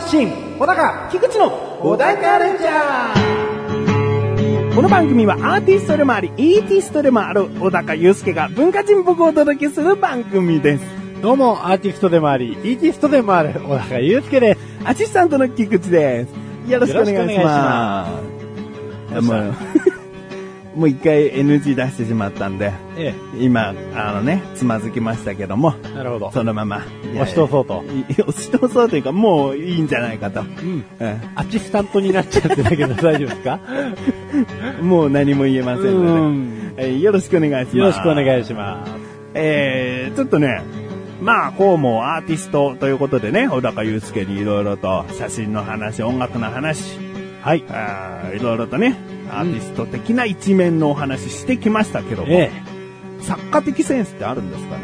発信、小高菊池の小高レンジャーこの番組はアーティストでもあり、イーティストでもある小高祐介が文化人僕をお届けする番組です。どうも、アーティストでもあり、イーティストでもある、小高祐介です。アシスタントの菊池です。よろしくお願いしよろしくお願いします。まもう、一回 NG 出してしまったんで、え今、あのね、つまずきましたけども、え、なるほど。そのまま。押し通そうと。押し通そうというか、もういいんじゃないかと。うん。うんアシスタントになっちゃってたけど大丈夫ですか？もう何も言えませんうのんで、えーよろしくお願いします。よろしくお願いします。えー、ちょっとね、まあ、こうもアーティストということでね、小高祐介にいろいろと写真の話、音楽の話、はい。いろいろとね、アーティスト的な一面のお話してきましたけども、え作家的センスってあるんですかね？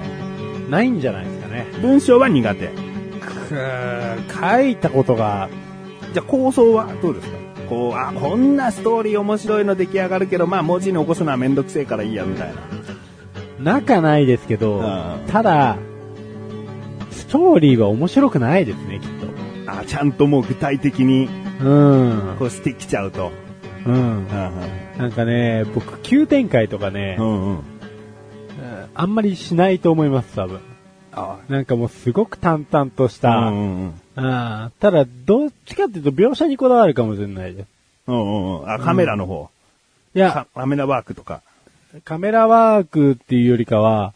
え、ないんじゃないですかね。文章は苦手。書いたことが、じゃあ構想はどうですか？こう、あ、こんなストーリー面白いの出来上がるけど、まあ文字に起こすのはめんどくせえからいいや、みたいな。仲ないですけどうん、ただ、ストーリーは面白くないですね、きっあ、ちゃんともう具体的に、と。うん。こうしてきちゃうと。うんう。んなんかね、僕、急展開とかねう、ん。うんうん。あんまりしないと思います、多分。あなんかもうすごく淡々とした、うんうんうん。ああただ、どっちかっていうと描写にこだわるかもしれないです。うんうんうん。あ、カメラの方。いや、カカメラワークとか。カメラワークっていうよりかは、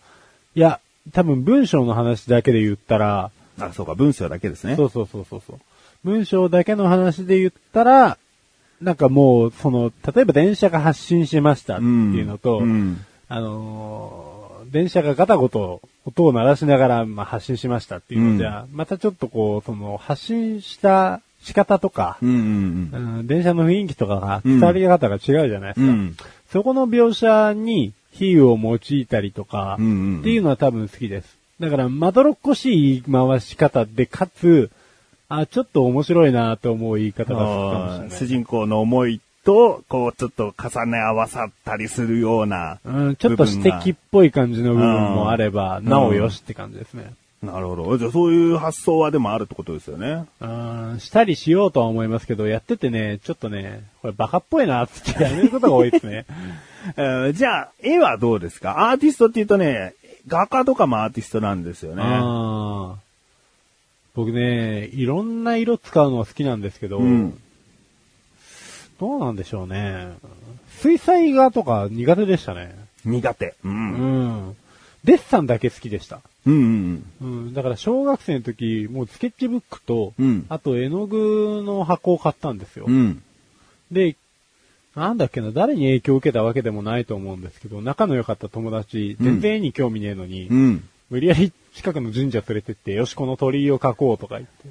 いや、多分文章の話だけで言ったら、あ、そうか、文章だけですね。そうそうそうそう。文章だけの話で言ったら、なんかもう、その、例えば電車が発信しましたっていうのと、うん。あのー電車がガタゴト音を鳴らしながら、まあ、発信しましたっていうのじゃ、またちょっとこう、その、発信した仕方とか、うんうんうん電車の雰囲気とかが、伝わり方が違うじゃないですか。うん。うん。そこの描写に比喩を用いたりとか、うんうんっていうのは多分好きです。だから、まどろっこしい言い回し方で、かつ、あ、ちょっと面白いなと思う言い方が好きかもしれない。主人公の思いと、こう、ちょっと重ね合わさったりするような。うん、ちょっと指摘っぽい感じの部分もあれば、うんなおよしって感じですね。なるほど。じゃあそういう発想はでもあるってことですよね。うん、したりしようとは思いますけど、やっててね、ちょっとね、これバカっぽいなってやめることが多いですね。え ーじゃあ、絵はどうですか？アーティストって言うとね、画家とかもアーティストなんですよね。あー僕ね、いろんな色使うのは好きなんですけど、うんどうなんでしょうね。水彩画とか苦手でしたね。苦手。う。うんん。デッサンだけ好きでした。うんうんうん。だから小学生の時、もうスケッチブックと、うんあと絵の具の箱を買ったんですよ。うん。うん。で、なんだっけな、誰に影響を受けたわけでもないと思うんですけど、仲の良かった友達、全然絵に興味ねえのに、うん。無理やり近くの神社連れてって、よし、この鳥居を描こうとか言って。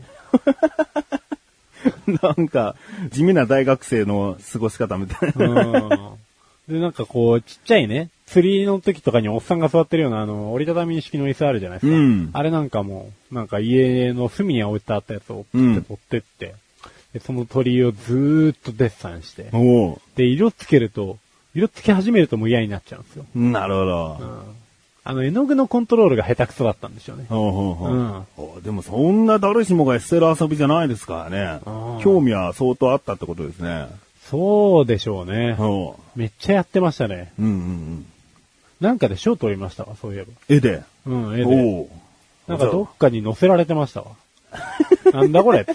なんか、地味な大学生の過ごし方みたいな。うん。で、なんかこう、ちっちゃいね、釣りの時とかにおっさんが座ってるような、あの、折りたたみ式の椅子あるじゃないですか。うんあれなんかも、なんか家の隅に置いてあったやつをピッて取ってって、で、その鳥居をずーっとデッサンして、で、色つけると、色つけ始めるともう嫌になっちゃうんですよ。なるほど。あの、絵の具のコントロールが下手くそだったんでしょうね。ほうほうほううんおでもそんな誰しもが捨てる遊びじゃないですからね興味は相当あったってことですね。そうでしょうね。めっちゃやってましたね。うんうんうん。なんかで賞取りましたわ、そういえば。絵で？うん、絵で。なんかどっかに載せられてましたわ。なんだこれ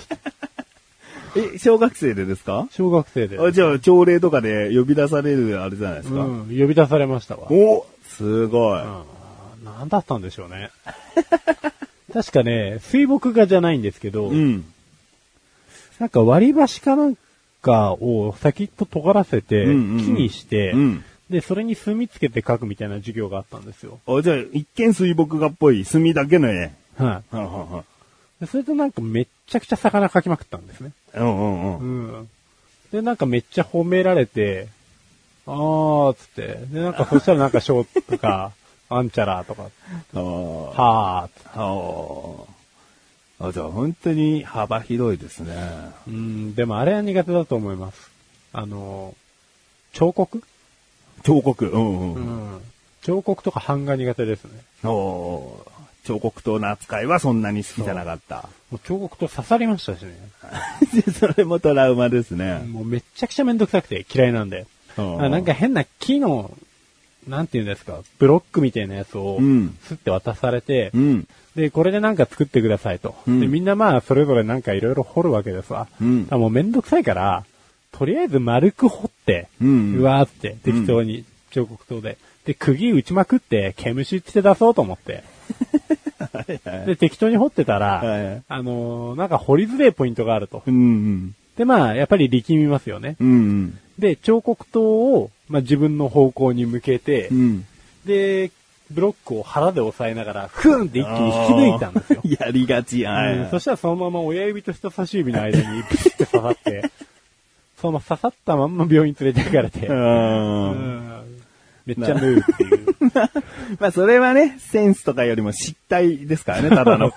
え、小学生でですか？小学生で。あじゃあ、朝礼とかで呼び出されるあれじゃないですか？うん、呼び出されましたわ。おすごい。うんなんだったんでしょうね。確かね、水墨画じゃないんですけど、うん。なんか割り箸かなんかを先っぽ尖らせて、木にして、うんで、それに墨つけて描くみたいな授業があったんですよ。あじゃあ、一見水墨画っぽい墨だけの絵。はい、はんはんはんでそれとなんかめっちゃくちゃ魚描きまくったんですね。うんうんううん。ん。で、なんかめっちゃ褒められて、あーっつって、で、なんかそしたらなんか賞とか、あんちゃらとか、あーはあーあ。じゃあ、本当に幅広いですね。うん、でもあれは苦手だと思います。あの、彫刻？彫刻？うんうん。ん。彫刻とか版が苦手ですね。おー彫刻刀の扱いはそんなに好きじゃなかった。彫刻と刺さりましたしね。それもトラウマですね。もうめっちゃくちゃめんどくさくて嫌いなんで。なんか変な木の、なんて言うんですか、ブロックみたいなやつをうん、すって渡されて、うん。で、これでなんか作ってくださいと。うんで、みんなまあ、それぞれなんかいろいろ掘るわけですわ。うんもうめんどくさいから、とりあえず丸く掘って、うんわーって適当に彫刻刀で。で、釘打ちまくって、毛虫って出そうと思って。で、適当に掘ってたら、はいあのーなんか掘りづれえポイントがあると。うんうん。で、まあ、やっぱり力みますよね。うんうん。で、彫刻刀を、まあ、自分の方向に向けて、うん。で、ブロックを腹で押さえながら、ふんって一気に引き抜いたんですよ。やりがち。はいうんそしたらそのまま親指と人差し指の間にプシって刺さって、その刺さったまんま病院連れて行かれて、めっちゃ縫うっていう。まあそれはね、センスとかよりも失態ですからね、ただの。ね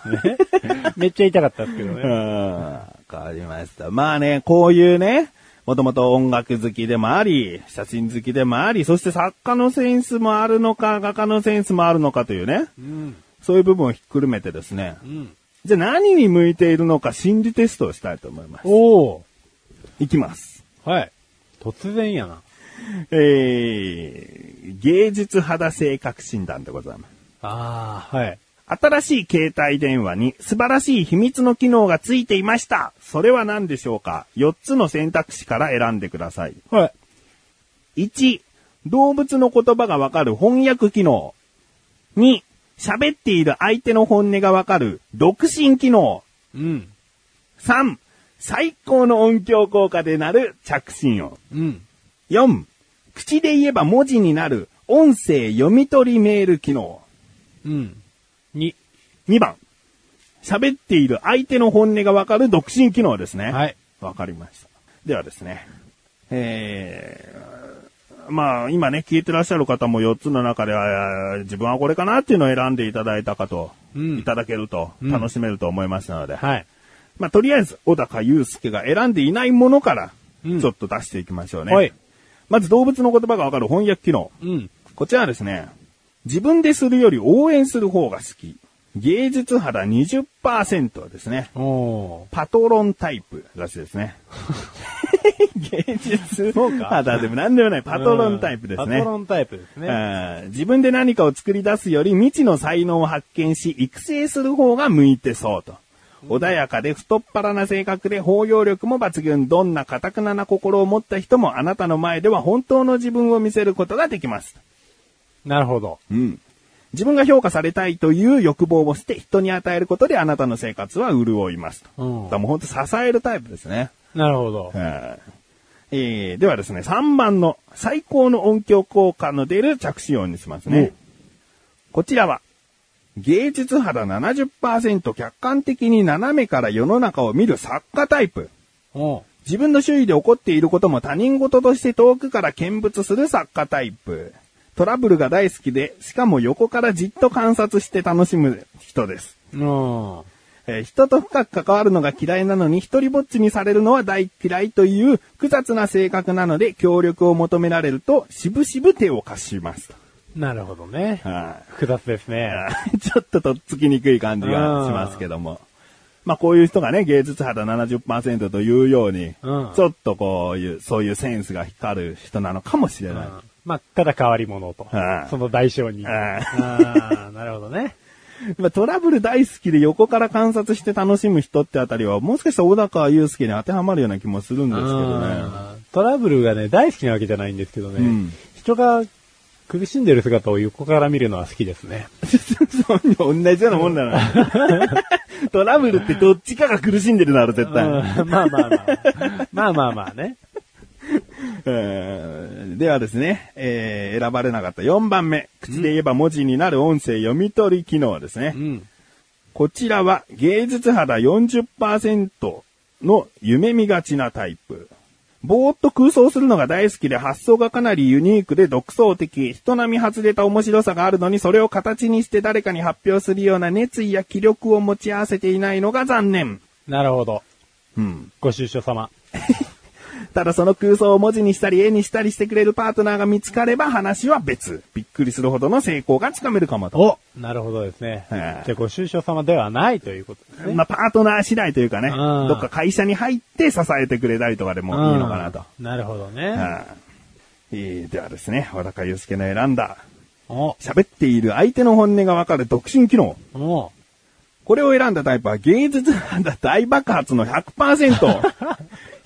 めっちゃ痛かったですけどうん。ね。わかりました。まあね、こういうね、もともと音楽好きでもあり、写真好きでもあり、そして作家のセンスもあるのか、画家のセンスもあるのかというね、うん。そういう部分をひっくるめてですね、うん。じゃあ何に向いているのか心理テストをしたいと思います。おー。いきます。はい。突然やな。えー、芸術肌性格診断でございます。ああ、はい。新しい携帯電話に素晴らしい秘密の機能がついていました。それは何でしょうか ?4 つの選択肢から選んでください。はい。1、動物の言葉がわかる翻訳機能。2、喋っている相手の本音がわかる独身機能。うん。3、最高の音響効果でなる着信音。うん。4、口で言えば文字になる音声読み取りメール機能。うん。に。2番、喋っている相手の本音がわかる独身機能ですね。はい。わかりました。ではですね、えー、まあ、今ね、聞いてらっしゃる方も4つの中では、自分はこれかなっていうのを選んでいただいたかと、うんいただけると、うん楽しめると思いますので、はい。まあ、とりあえず、小高祐介が選んでいないものから、うんちょっと出していきましょうね。はい。まず、動物の言葉がわかる翻訳機能。うん。こちらはですね、自分でするより応援する方が好き。芸術肌20%ですね。パトロンタイプらしいですね。芸術肌でも何でもないパトロンタイプですね。パトロンタイプですね。うん自分で何かを作り出すより未知の才能を発見し育成する方が向いてそうと。穏やかで太っ腹な性格で包容力も抜群。どんな堅くなな心を持った人もあなたの前では本当の自分を見せることができます。なるほど。うん。自分が評価されたいという欲望を捨て人に与えることであなたの生活は潤いますと。うんだもう本当支えるタイプですね。なるほど。はいえーではですね、3番の最高の音響効果の出る着信音にしますね。こちらは、芸術肌70%客観的に斜めから世の中を見る作家タイプ。自分の周囲で起こっていることも他人事として遠くから見物する作家タイプ。トラブルが大好きで、しかも横からじっと観察して楽しむ人です。うん。えー人と深く関わるのが嫌いなのに一人ぼっちにされるのは大嫌いという複雑な性格なので協力を求められるとしぶしぶ手を貸します。なるほどね。は複雑ですね。い ちょっととっつきにくい感じがしますけども。まあこういう人がね、芸術肌70%というように、うんちょっとこういう、そういうセンスが光る人なのかもしれない。うんまあ、ただ変わり者とはい。その代償に。はいああ、なるほどね。まあ、トラブル大好きで横から観察して楽しむ人ってあたりは、もしかしたら小高祐介に当てはまるような気もするんですけどね。トラブルがね、大好きなわけじゃないんですけどね。うん人が苦しんでる姿を横から見るのは好きですね。そう同じようなもんだな。トラブルってどっちかが苦しんでるだろ、絶対。うんまあまあまあ。まあまあまあね。えーではですね、えー選ばれなかった4番目。口で言えば文字になる音声読み取り機能ですね。うん。こちらは芸術肌40%の夢見がちなタイプ。ぼーっと空想するのが大好きで発想がかなりユニークで独創的、人並み外れた面白さがあるのにそれを形にして誰かに発表するような熱意や気力を持ち合わせていないのが残念。なるほど。うん。ご出所様。ただその空想を文字にしたり絵にしたりしてくれるパートナーが見つかれば話は別。びっくりするほどの成功がつかめるかもと。おなるほどですね。はいじゃあ、ご愁傷様ではないということですね。まあ、パートナー次第というかね、うんどっか会社に入って支えてくれたりとかでもいいのかなと。うんなるほどね。はいえーではですね、小高祐介の選んだ、お喋っている相手の本音がわかる独身機能。おこれを選んだタイプは芸術なんだ大爆発の100%。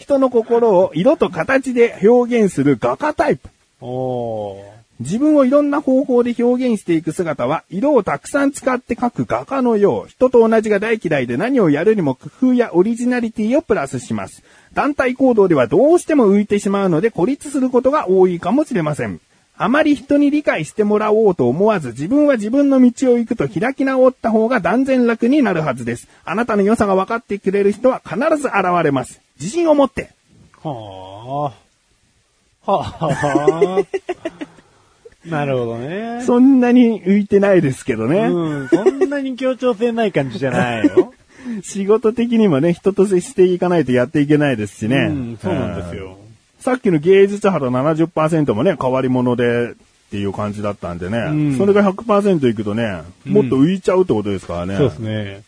人の心を色と形で表現する画家タイプ。お自分をいろんな方法で表現していく姿は、色をたくさん使って描く画家のよう、人と同じが大嫌いで何をやるにも工夫やオリジナリティをプラスします。団体行動ではどうしても浮いてしまうので孤立することが多いかもしれません。あまり人に理解してもらおうと思わず自分は自分の道を行くと開き直った方が断然楽になるはずです。あなたの良さが分かってくれる人は必ず現れます。自信を持って。はあ。はあ。なるほどね。そんなに浮いてないですけどね。うん。そんなに協調性ない感じじゃないよ。仕事的にもね、人と接していかないとやっていけないですしね。うん、そうなんですよ。さっきの芸術肌70%もね、変わり者でっていう感じだったんでね。うんそれが100%いくとね、もっと浮いちゃうってことですからね。そうですね。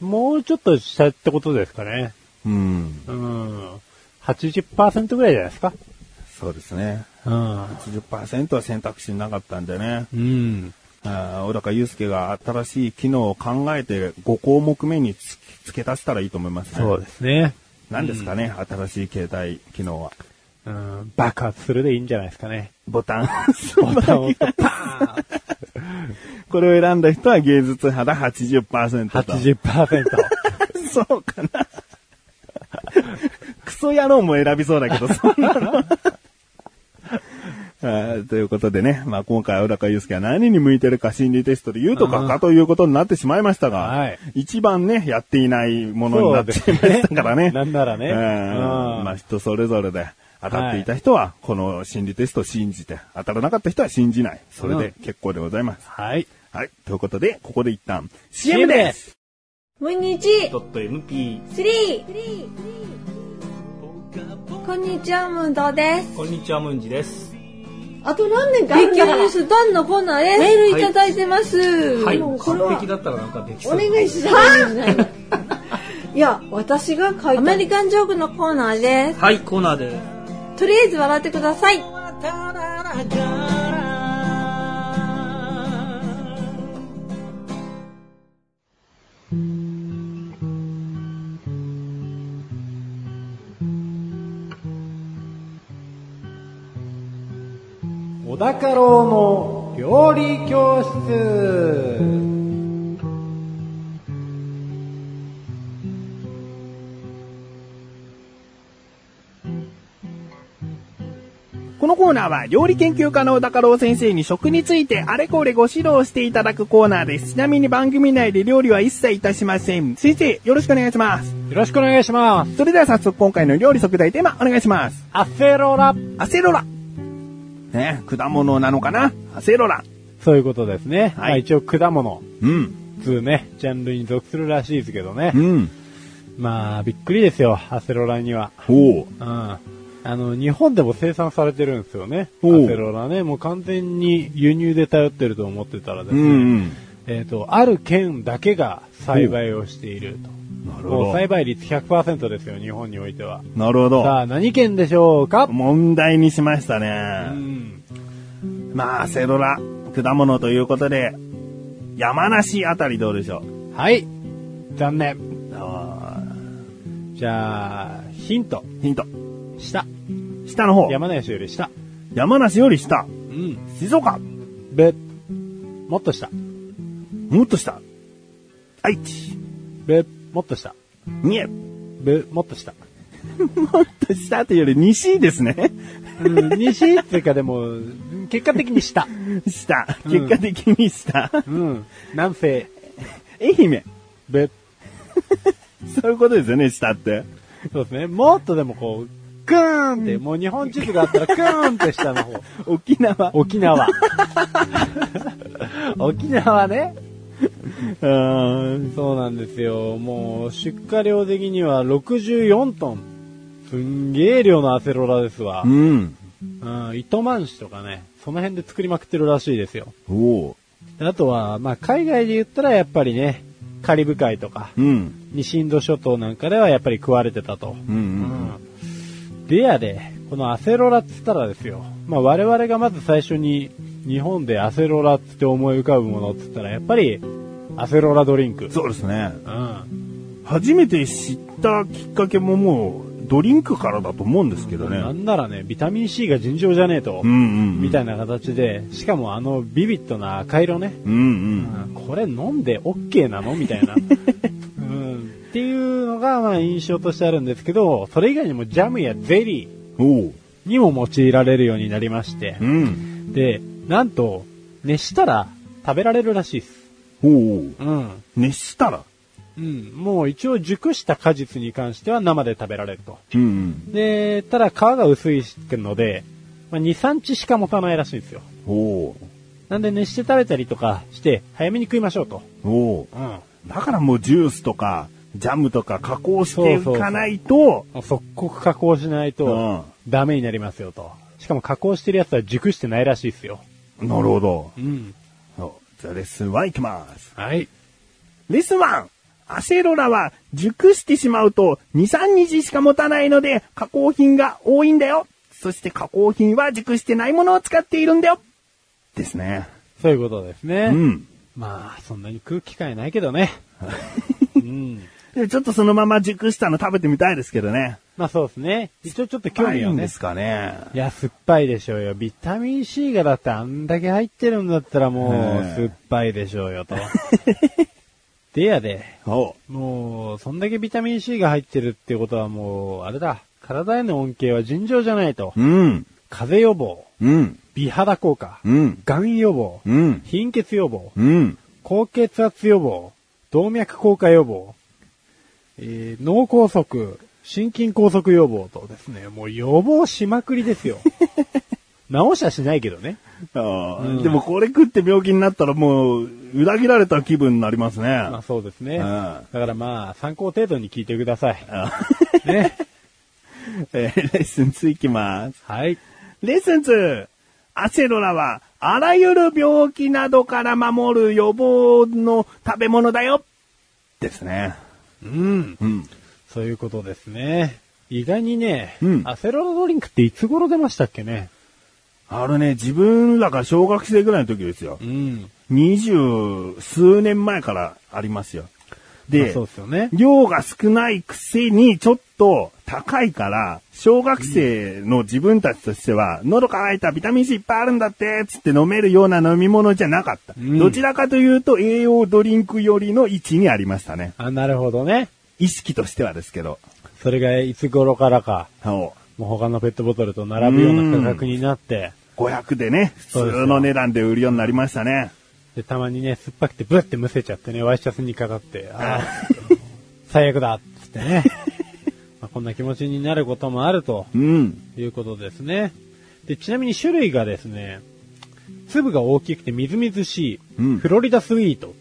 もうちょっと下ってことですかね。うん。うん。80%ぐらいじゃないですか？そうですね。うん。80%は選択肢なかったんでね。うん。あー小高祐介が新しい機能を考えて5項目目につ付け足したらいいと思いますね。そうですね。何ですかね、新しい携帯機能は。うん。爆発するでいいんじゃないですかね。ボタン。ボタンを押すとパこれを選んだ人は芸術肌80%と。ーン !80%。そうかな。クソ野郎も選びそうだけど、そんなの。はいということでね、まあ今回、小高祐介は何に向いてるか心理テストで言うとかかということになってしまいましたが、はい一番ね、やっていないものになってしまいましたからね。なんならね。うんうんまあ人それぞれで当たっていた人は、この心理テストを信じて、当たらなかった人は信じない。それで結構でございます。はい。はい。ということで、ここで一旦 CM です。毎日 .mp スリーこんにちは、ムンドです。こんにちはムンジですあと何年か勉強ニュースドンのコーナーです。メールいただいてます。はいもうこれは完璧だったらなんかできおそう願いします。いや、私が書いた。アメリカンジョークのコーナーです。はいコーナーですとりあえず笑ってください。小高郎の料理教室。このコーナーは料理研究家の小高郎先生に食についてあれこれご指導していただくコーナーです。ちなみに番組内で料理は一切いたしません。先生、よろしくお願いします。よろしくお願いします。それでは早速今回の料理即題テーマお願いします。アセロラ。アセロラ。ね、果物なのかな？アセロラ。そういうことですね。はいまあ一応果物。うん。つうね、ジャンルに属するらしいですけどねう。ん。まあ、びっくりですよ、アセロラには。おう。うん。あの、日本でも生産されてるんですよね。アセロラね。もう完全に輸入で頼ってると思ってたらですね。うんうん。えっ、と、ある県だけが栽培をしていると。なるほどもう栽。培率100%ですよ、日本においては。なるほど。さあ、何県でしょうか？問題にしましたうね。ん。まあ、アセロラ、果物ということで、山梨あたりどうでしょう？はい。残念。あじゃあ、ヒント。ーヒント。下。下の方。山梨より下。山梨より下。うん。静岡。べ、もっと下。もっと下。愛知。べ、もっと下。三重。べ、もっと下。もっと下というより西ですね。うん、西っていうかでも、結果的に下。下。結果的に下。うん。南西。愛媛。べ、そういうことですよね、下って。そうですね。もっとでもこう、グーンって、もう日本地図があったらグーンって下の方。沖縄。沖縄。沖縄ね。うーん。そうなんですよ。もう出荷量的には64トンすんげえ量のアセロラですわう。ん。うん、糸満市とかね、その辺で作りまくってるらしいですよ。おあとは、まあ、海外で言ったらやっぱりね、カリブ海とか、うん。西インド諸島なんかではやっぱり食われてたと。うんうんでやで、このアセロラっつったらですよ。まあ我々がまず最初に日本でアセロラって思い浮かぶものっつったらやっぱりアセロラドリンク。そうですね。うん。初めて知ったきっかけももう、ドリンクからだと思うんですけどね。なんならね、ビタミン C が尋常じゃねえと。うんうんうん。みたいな形で、しかもあのビビッドな赤色ね。うんうん。これ飲んで OK なのみたいな。うん。っていうのがまあ印象としてあるんですけど、それ以外にもジャムやゼリー。にも用いられるようになりましてう。ん。で、なんと、熱したら食べられるらしいです。おう。うん。熱したら？うん。もう一応熟した果実に関しては生で食べられると。うんうん。で、ただ皮が薄いので、まあ、2、3日しか持たないらしいんですよ。おう。なんで熱して食べたりとかして、早めに食いましょうと。おう。うん。だからもうジュースとか、ジャムとか加工していかないと、もう即刻加工しないと、ダメになりますよと。しかも加工してるやつは熟してないらしいですよ。なるほど。うん。そうじゃあレッスン1いきます。はい。レッスン 1! アセロラは熟してしまうと2、3日しか持たないので加工品が多いんだよ。そして加工品は熟してないものを使っているんだよ。ですね。そういうことですね。うん。まあ、そんなに食う機会ないけどね。うん。でちょっとそのまま熟したの食べてみたいですけどね。まあそうですね。一応ちょっと興味はねないんで。すかね。いや、酸っぱいでしょうよ。ビタミン C がだってあんだけ入ってるんだったらもう酸っぱいでしょうよと。でやで、おもう、そんだけビタミン C が入ってるってことはもう、あれだ。体への恩恵は尋常じゃないと。うん。風邪予防、うん。美肌効果、うん。癌予防、うん。貧血予防、うん。高血圧予防、動脈硬化予防、えー脳梗塞、心筋梗塞予防とですね、もう予防しまくりですよ。治しはしないけどね。ああうんでもこれ食って病気になったらもう裏切られた気分になりますね。まあそうですね。うんだからまあ参考程度に聞いてください。あ ね。えーレッスン2いきます。はい。レッスン 2! アセロラは、あらゆる病気などから守る予防の食べ物だよですね。うん。うん。そういうことですね。意外にね、うんアセロラドリンクっていつ頃出ましたっけね？あれね、自分らが小学生ぐらいの時ですよう。ん。二十数年前からありますよ。で、そうですよね。量が少ないくせにちょっと高いから、小学生の自分たちとしては、喉乾いたビタミン C いっぱいあるんだって、つって飲めるような飲み物じゃなかった。うんどちらかというと栄養ドリンクよりの位置にありましたね。あ、なるほどね。意識としてはですけど。それがいつ頃からか、そうもう他のペットボトルと並ぶような価格になって、500でね、普通の値段で売るようになりましたね。で、たまにね、酸っぱくてブッてむせちゃってね、ワイシャツにかかって、あー最悪だっつってね。まあ、こんな気持ちになることもあるとうん。いうことですね。で、ちなみに種類がですね、粒が大きくてみずみずしい、うんフロリダスイート。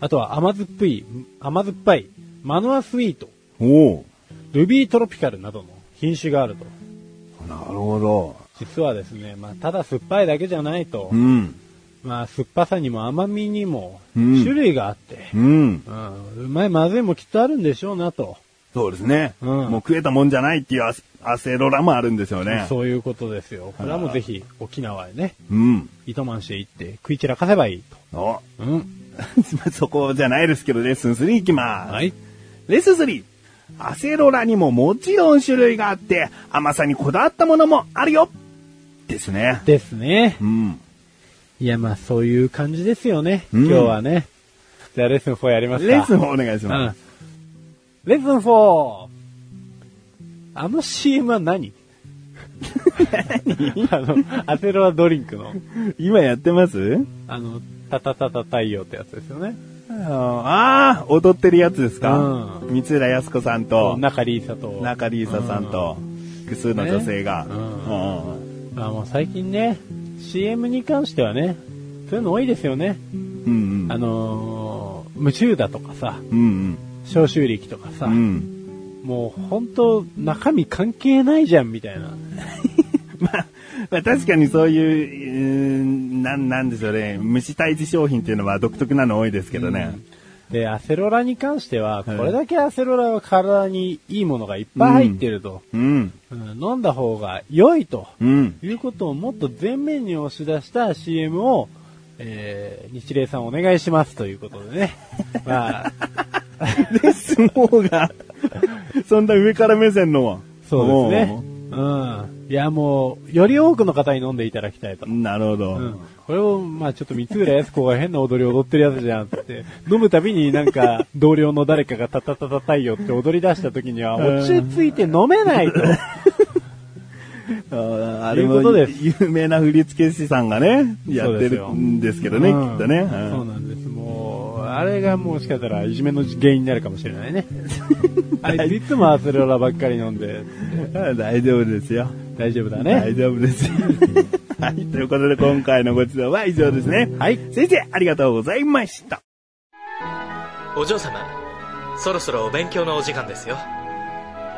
あとは甘酸っぱい、甘酸っぱい、マノアスイート、おう。ルビートロピカルなどの品種があると。なるほど。実はですね、まあ、ただ酸っぱいだけじゃないと、うん。まあ、酸っぱさにも甘みにもうん種類があって、うん。うん、うまいまずいもきっとあるんでしょうなと。そうですね。うんもう食えたもんじゃないっていうアスアセロラもあるんですよね。そういうことですよ。これはもうぜひ沖縄へね、うん。糸満市へ行って食い散らかせばいいおと。うん。そこじゃないですけど、レッスン3いきます。はい。レッスン 3! アセロラにももちろん種類があって、甘さにこだわったものもあるよですね。ですね。うん。いや、まあそういう感じですよね。うん今日はね。じゃあレッスン4やりますか。レッスン4お願いしうんます。。レッスン 4! あの CM は 何？あの、アセロラドリンクの、今やってます？あの、タタタタ太陽ってやつですよね。ああ、踊ってるやつですか、うん三浦靖子さんと、中里依紗と。中里依紗さんと、複数の女性が。ねうんあもう最近ね、CM に関してはね、そういうの多いですよね。うんうん。あのー、夢中だとかさ、うん消臭力とかさ、うん。うん。もう本当中身関係ないじゃんみたいな。まあ、まあ確かにそういう、うーんなん、なんでしょうね。虫退治商品っていうのは独特なの多いですけどね。で、アセロラに関しては、これだけアセロラは体にいいものがいっぱい入ってると、うん。うん飲んだ方が良いと、うん。いうことをもっと前面に押し出した CM を、えー、日霊さんお願いしますということでね。まあ、で、相撲が、そんな上から目線の。そうですね。うん。いやもう、より多くの方に飲んでいただきたいと。なるほど。うん。これを、まあちょっと三浦靖子が変な踊り踊ってるやつじゃんって、飲むたびになんか、同僚の誰かがタタタタタイよって踊り出した時には、落ち着いて飲めないと。あーあれも有名な振付師さんがね、やってるんですけどね、きうんっとね。うんそうなんです。あれがもしかしたらいじめの原因になるかもしれないね。あいついつもアセロラばっかり飲んで、あ 大丈夫ですよ。大丈夫だね。大丈夫ですよ。はい。ということで今回のご指導は以上ですね。はい。先生、ありがとうございました。お嬢様、そろそろお勉強のお時間ですよ。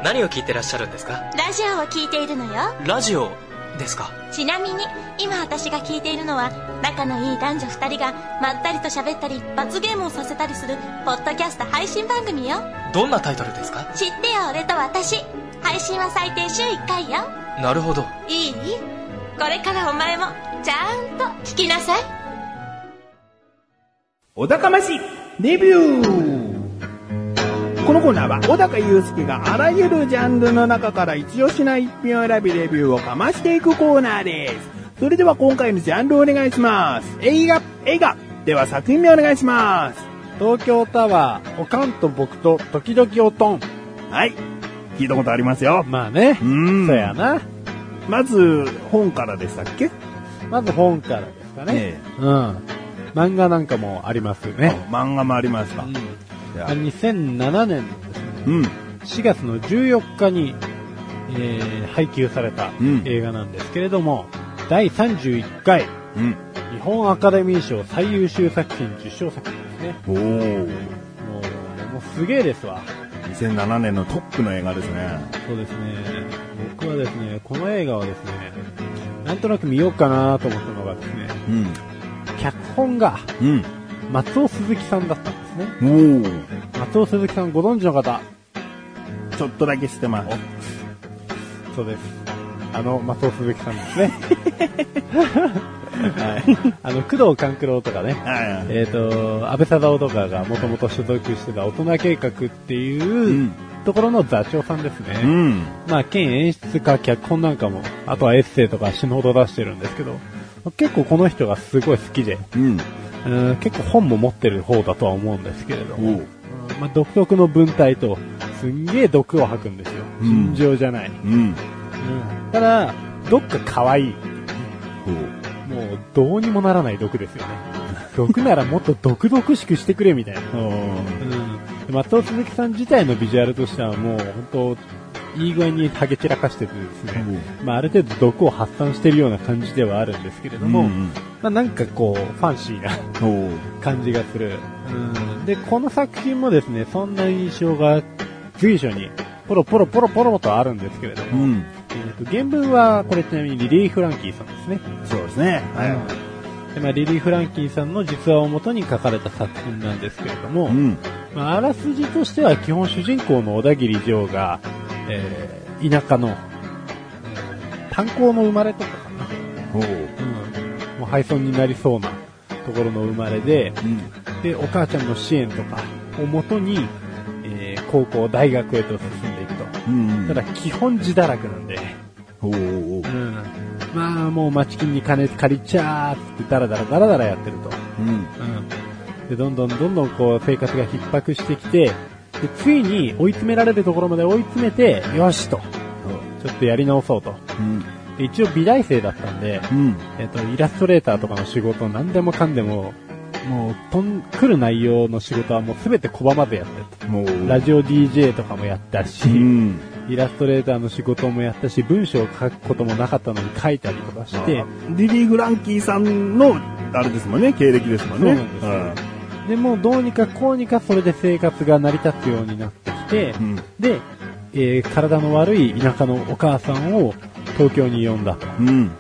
何を聞いてらっしゃるんですか？ラジオを聞いているのよラジオですか？ちなみに今私が聞いているのは仲のいい男女2人がまったりと喋ったり罰ゲームをさせたりするポッドキャスト配信番組よ。どんなタイトルですか？知ってよ俺と私。配信は最低週1回よ。なるほど。いい？これからお前もちゃんと聞きなさい。お高ましレビュー。このコーナーは小高祐介があらゆるジャンルの中から一押しな一品を選びレビューをかましていくコーナーです。それでは今回のジャンルをお願いします。映画、映画。では作品名お願いします。東京タワー、おかんと僕と時々おとん。はい。聞いたことありますよ。まあね。うんそうやな。まず、本からでしたっけ？まず本からですかね。えうん。漫画なんかもありますよね。漫画もありますか。うん。あ2007年のですね、うん。4月の14日に、えー配給されたうん映画なんですけれども、第31回うん。日本アカデミー賞最優秀作品受賞作品ですね。おー。もう、もうすげえですわ。2007年のトップの映画ですね。そうですね。僕はですね、この映画はですね、なんとなく見ようかなと思ったのがですね、うん。脚本がうん。松尾鈴木さんだったんですね。おー。松尾鈴木さんご存知の方ちょっとだけ知ってます。そうです。あの、松尾鈴木さんですね。あの、工藤官九郎とかね、はい。えっ、と、安倍貞夫とかがもともと所属してた大人計画っていう、うんところの座長さんですね。うん。まあ、兼演出家、脚本なんかも、あとはエッセイとか死ぬほど出してるんですけど、結構この人がすごい好きで、うん。うん結構本も持ってる方だとは思うんですけれども、まあ、独特の文体と、すんげえ毒を吐くんですよ。うん尋常じゃない。うん。うんただ、どっか可愛い。もう、どうにもならない毒ですよね。毒ならもっと毒々しくしてくれみたいな。うん。で松尾鈴木さん自体のビジュアルとしてはもう、本当いい具合にハゲ散らかしててですね、まあ、ある程度毒を発散してるような感じではあるんですけれども、うんまあ、なんかこう、ファンシーな。感じがする。うん。で、この作品もですね、そんな印象が随所に、ポロポロポロポロとあるんですけれども、うん。えーと原文は、これちなみにリリー・フランキーさんですね。そうですね。はい。でまあ、リリー・フランキーさんの実話をもとに書かれた作品なんですけれども、うん。まあ、あらすじとしては基本主人公の小田切城が、えー田舎の、えー炭鉱の生まれとかかな。おー。うん。もう廃村になりそうなところの生まれで、うん。で、お母ちゃんの支援とかをもとに、えー高校、大学へと進んでいくと。うん。ただ、基本自堕落なんで、おー。うん。まあ、もう町金に金借りちゃーってダラダラダラダラやってると。うん。うん。で、どんどんどんどんこう生活が逼迫してきて、で、ついに追い詰められるところまで追い詰めて、よしと。ちょっとやり直そうと。うん。で一応美大生だったんで、うん。えっ、と、イラストレーターとかの仕事何でもかんでも、もう、とん、来る内容の仕事はもうすべて拒まずやってるもう。と。ラジオ DJ とかもやったし、うん。イラストレーターの仕事もやったし、文章を書くこともなかったのに書いたりとかして、リリー・フランキーさんの、あれですもんね、経歴ですもんね。そうなんですよでもうどうにかこうにかそれで生活が成り立つようになってきて、うん。で、えー体の悪い田舎のお母さんを東京に呼んだと。うん。だ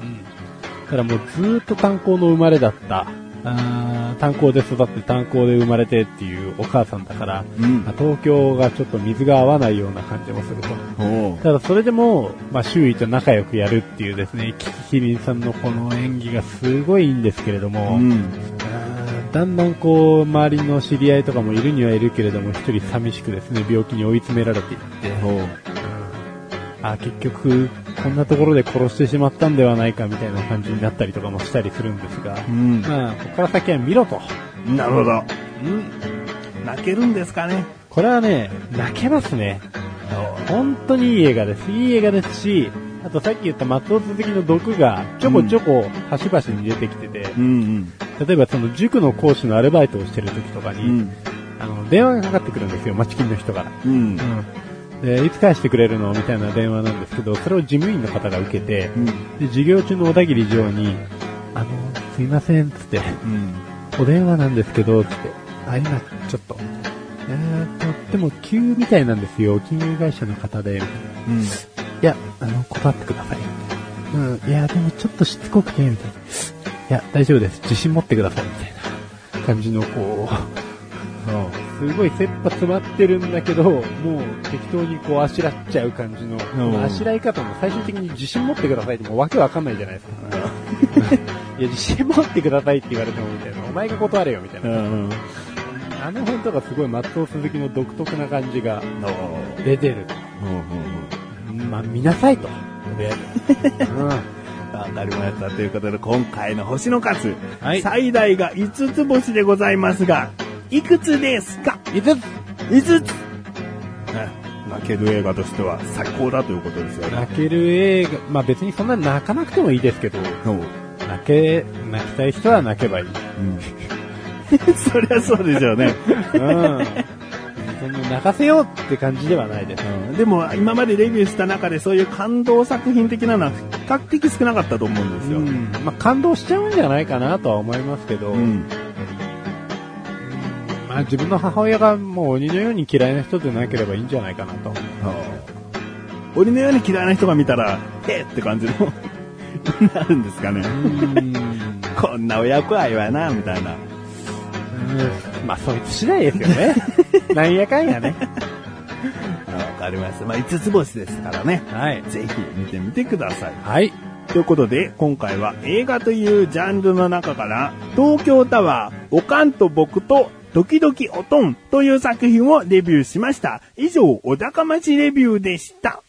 からもうずーっと炭鉱の生まれだった。あー炭鉱で育って炭鉱で生まれてっていうお母さんだから、うんまあ東京がちょっと水が合わないような感じもすると。ただそれでも、まあ周囲と仲良くやるっていうですね、キキキリンさんのこの演技がすごいいいんですけれども、うん。だんだんこう、周りの知り合いとかもいるにはいるけれども、一人寂しくですね、病気に追い詰められていって、あー結局、こんなところで殺してしまったんではないかみたいな感じになったりとかもしたりするんですが、うん。まあ、ここから先は見ろと。なるほど。うん。泣けるんですかね。これはね、泣けますね。本当にいい映画です。いい映画ですし、あとさっき言った松尾鈴木の毒がちょこちょこ端々に出てきてて、うん例えばその塾の講師のアルバイトをしてる時とかうん。うに、ん。あの、電話がかかってくるんですよ、町金の人から。うん。で、いつ返してくれるのみたいな電話なんですけど、それを事務員の方が受けて、うん。で、授業中の小田切城に、あの、すいません、つって、うん。お電話なんですけど、つって、あ、今、ちょっと、えーと、でも急みたいなんですよ、金融会社の方で。うん。いや、あの、断ってください。うん、いや、でもちょっとしつこくて、みたいな。いや、大丈夫です。自信持ってください、みたいな感じの、こう、すごい切羽詰まってるんだけど、もう適当にこうあしらっちゃう感じの、あしらい方も最終的に自信持ってくださいってもうわけわかんないじゃないですか。いや、自信持ってくださいって言われてもみたいな。お前が断れよみたいな。うん。あの辺とかすごい松尾鈴木の独特な感じが出てると。まあ、見なさいと。とりあえず。うん。わかりました。ということで、今回の星の数、はい最大が5つ星でございますが、いくつですか？5つ ?5 つ、ね、泣ける映画としては最高だということですよね。泣ける映画、まあ別にそんな泣かなくてもいいですけど、泣け、泣きたい人は泣けばいい。うん。そりゃそうでしょうね。うん。その泣かせようって感じではないです。うんでも、今までレビューした中でそういう感動作品的なのは比較的少なかったと思うんですよ。うん。まあ感動しちゃうんじゃないかなとは思いますけど、うん。まあ自分の母親がもう鬼のように嫌いな人でなければいいんじゃないかなと。俺のように嫌いな人が見たら、へっ？て感じの、なるんですかね。うん。こんな親子愛はな、みたいな。まあそいつ次第ですよね。なんやかんやね。わかりました。まあ、5つ星ですからね。はい。ぜひ見てみてください。はい。ということで、今回は映画というジャンルの中から、東京タワー、おかんと僕と、時々おとんという作品をレビューしました。以上、小高町レビューでした。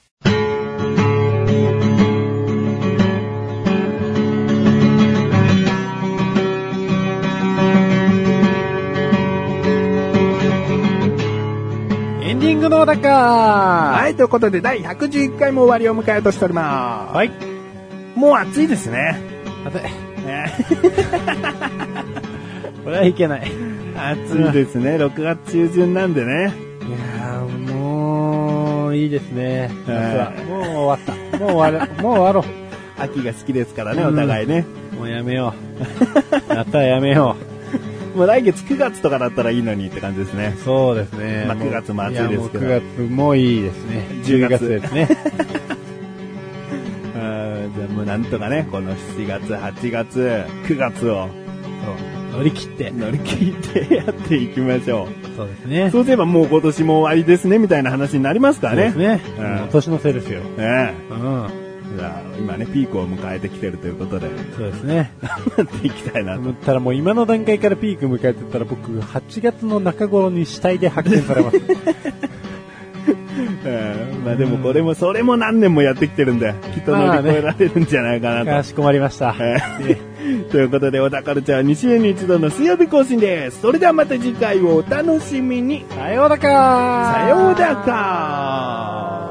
ングのだかはい、ということで、第111回も終わりを迎えようとしております。はい。もう暑いですね。あて、ね これはいけない。い暑いですね。6月中旬なんでね。やーもう、いいですね。夏ははいもう終わった。もう終わる。もう終わろ 秋が好きですからね、うんお互いね。う。もうやめよう。夏はやめよもう来月9月とかだったらいいのにって感じですねう。。そうですね。まあもう9月も暑いですけどやもう9月もいいですね。10 10月ですね。うんじゃあもうなんとかね、この7月、8月、9月をそう。乗り切って。乗り切ってやっていきましょそうですねう。。そうすればもう今年も終わりですね、みたいな話になりますからね。そうですね。うん年のせいですよ。ねうん。えじゃあ今ね、ピークを迎えてきてるということで、そうですね。頑張っていきたいなと。思ったらもう今の段階からピーク迎えてたら僕8月の中頃に死体で発見されます。うんまあでもこれも、それも何年もやってきてるんで、きっと乗り越えられるんじゃないかなと。かしこまりました。えー ということで、小田カルチャー2週に一度の水曜日更新です。それではまた次回をお楽しみに。さようだかさようだか